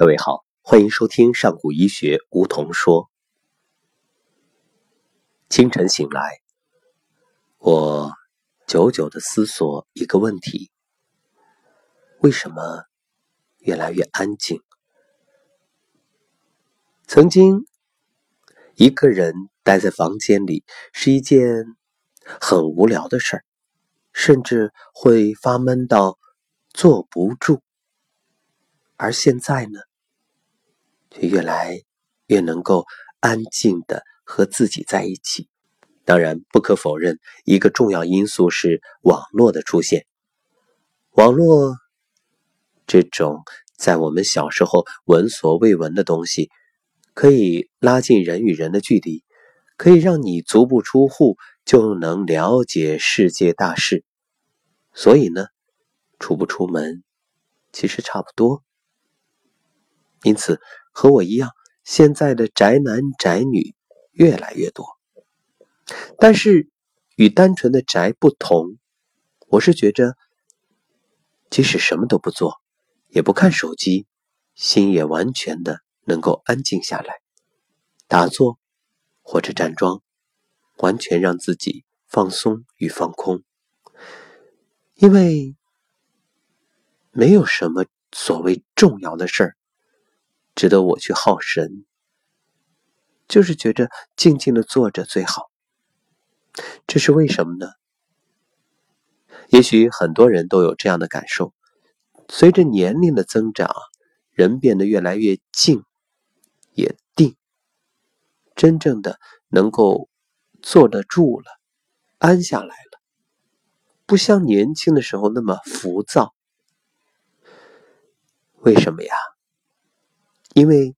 各位好，欢迎收听上古医学梧桐说。清晨醒来，我久久的思索一个问题：为什么越来越安静？曾经，一个人待在房间里是一件很无聊的事儿，甚至会发闷到坐不住。而现在呢？却越来越能够安静的和自己在一起。当然，不可否认，一个重要因素是网络的出现。网络这种在我们小时候闻所未闻的东西，可以拉近人与人的距离，可以让你足不出户就能了解世界大事。所以呢，出不出门其实差不多。因此。和我一样，现在的宅男宅女越来越多。但是与单纯的宅不同，我是觉着，即使什么都不做，也不看手机，心也完全的能够安静下来，打坐或者站桩，完全让自己放松与放空。因为没有什么所谓重要的事儿。值得我去耗神，就是觉着静静的坐着最好。这是为什么呢？也许很多人都有这样的感受：随着年龄的增长，人变得越来越静，也定，真正的能够坐得住了，安下来了，不像年轻的时候那么浮躁。为什么呀？因为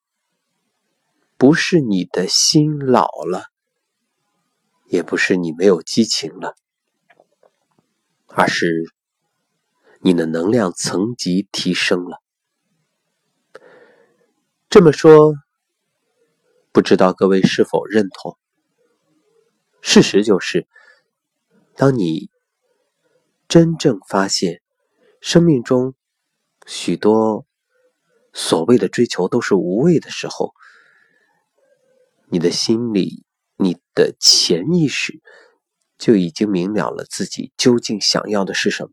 不是你的心老了，也不是你没有激情了，而是你的能量层级提升了。这么说，不知道各位是否认同？事实就是，当你真正发现生命中许多。所谓的追求都是无谓的时候，你的心里、你的潜意识就已经明了了自己究竟想要的是什么。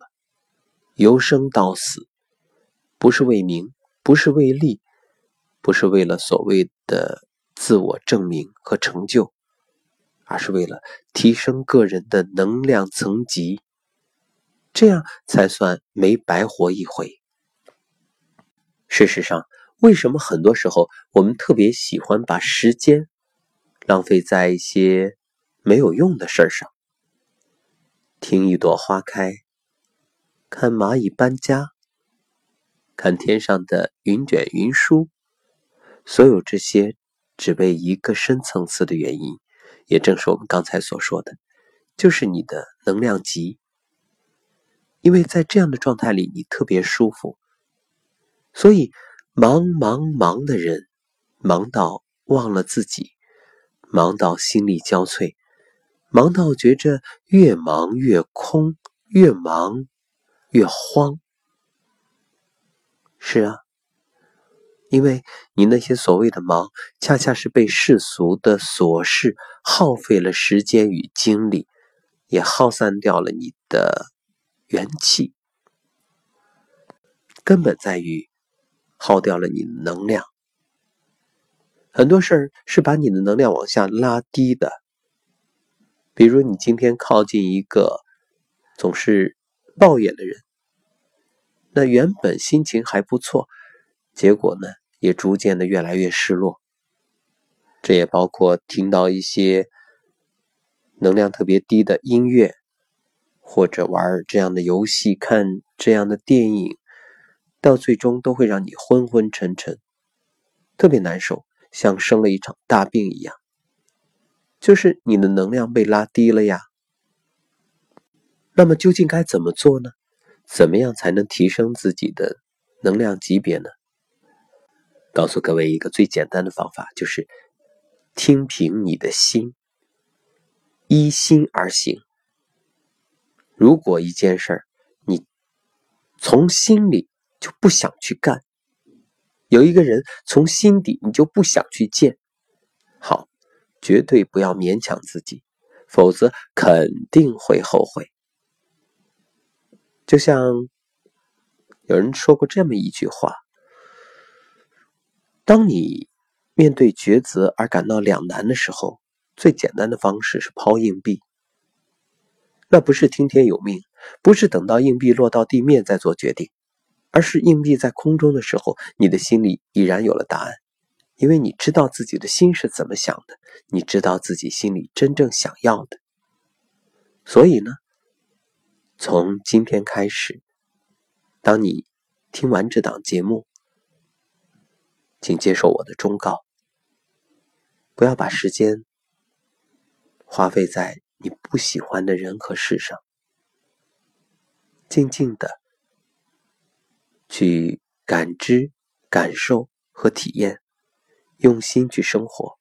由生到死，不是为名，不是为利，不是为了所谓的自我证明和成就，而是为了提升个人的能量层级，这样才算没白活一回。事实上，为什么很多时候我们特别喜欢把时间浪费在一些没有用的事儿上？听一朵花开，看蚂蚁搬家，看天上的云卷云舒，所有这些只为一个深层次的原因，也正是我们刚才所说的，就是你的能量级。因为在这样的状态里，你特别舒服。所以，忙忙忙的人，忙到忘了自己，忙到心力交瘁，忙到觉着越忙越空，越忙越慌。是啊，因为你那些所谓的忙，恰恰是被世俗的琐事耗费了时间与精力，也耗散掉了你的元气，根本在于。耗掉了你的能量，很多事儿是把你的能量往下拉低的。比如你今天靠近一个总是抱怨的人，那原本心情还不错，结果呢也逐渐的越来越失落。这也包括听到一些能量特别低的音乐，或者玩这样的游戏、看这样的电影。到最终都会让你昏昏沉沉，特别难受，像生了一场大病一样。就是你的能量被拉低了呀。那么究竟该怎么做呢？怎么样才能提升自己的能量级别呢？告诉各位一个最简单的方法，就是听凭你的心，依心而行。如果一件事儿，你从心里。就不想去干，有一个人从心底你就不想去见，好，绝对不要勉强自己，否则肯定会后悔。就像有人说过这么一句话：，当你面对抉择而感到两难的时候，最简单的方式是抛硬币。那不是听天由命，不是等到硬币落到地面再做决定。而是硬币在空中的时候，你的心里已然有了答案，因为你知道自己的心是怎么想的，你知道自己心里真正想要的。所以呢，从今天开始，当你听完这档节目，请接受我的忠告：不要把时间花费在你不喜欢的人和事上，静静的。去感知、感受和体验，用心去生活。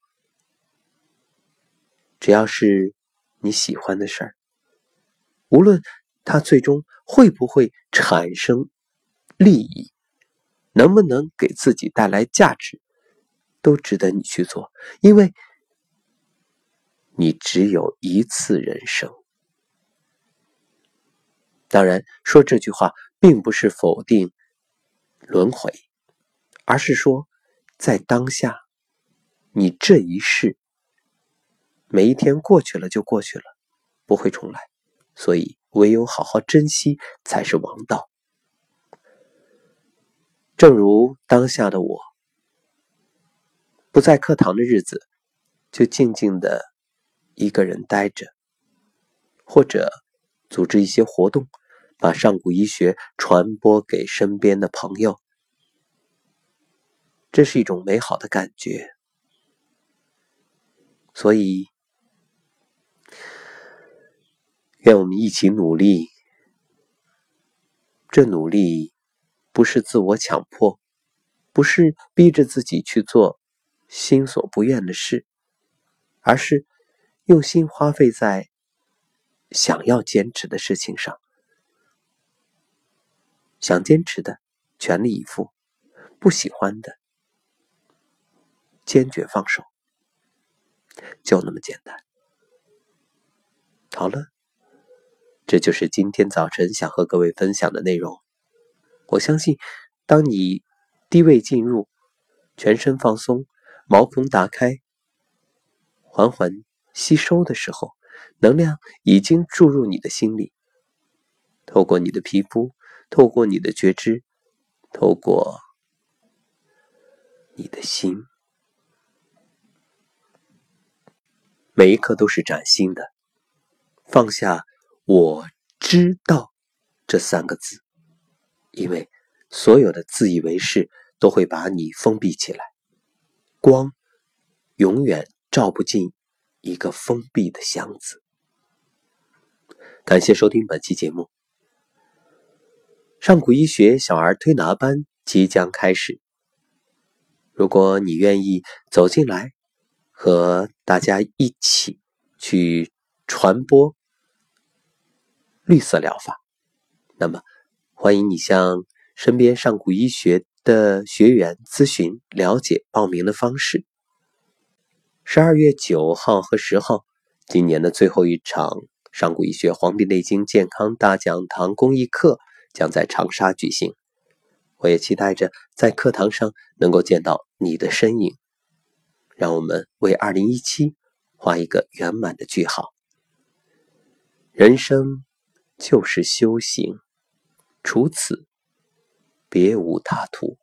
只要是你喜欢的事儿，无论它最终会不会产生利益，能不能给自己带来价值，都值得你去做。因为你只有一次人生。当然，说这句话并不是否定。轮回，而是说，在当下，你这一世，每一天过去了就过去了，不会重来，所以唯有好好珍惜才是王道。正如当下的我，不在课堂的日子，就静静的一个人待着，或者组织一些活动。把上古医学传播给身边的朋友，这是一种美好的感觉。所以，愿我们一起努力。这努力不是自我强迫，不是逼着自己去做心所不愿的事，而是用心花费在想要坚持的事情上。想坚持的，全力以赴；不喜欢的，坚决放手。就那么简单。好了，这就是今天早晨想和各位分享的内容。我相信，当你低位进入，全身放松，毛孔打开，缓缓吸收的时候，能量已经注入你的心里，透过你的皮肤。透过你的觉知，透过你的心，每一刻都是崭新的。放下“我知道”这三个字，因为所有的自以为是都会把你封闭起来。光永远照不进一个封闭的箱子。感谢收听本期节目。上古医学小儿推拿班即将开始。如果你愿意走进来，和大家一起去传播绿色疗法，那么欢迎你向身边上古医学的学员咨询了解报名的方式。十二月九号和十号，今年的最后一场上古医学《黄帝内经健康大讲堂》公益课。将在长沙举行，我也期待着在课堂上能够见到你的身影。让我们为二零一七画一个圆满的句号。人生就是修行，除此别无他途。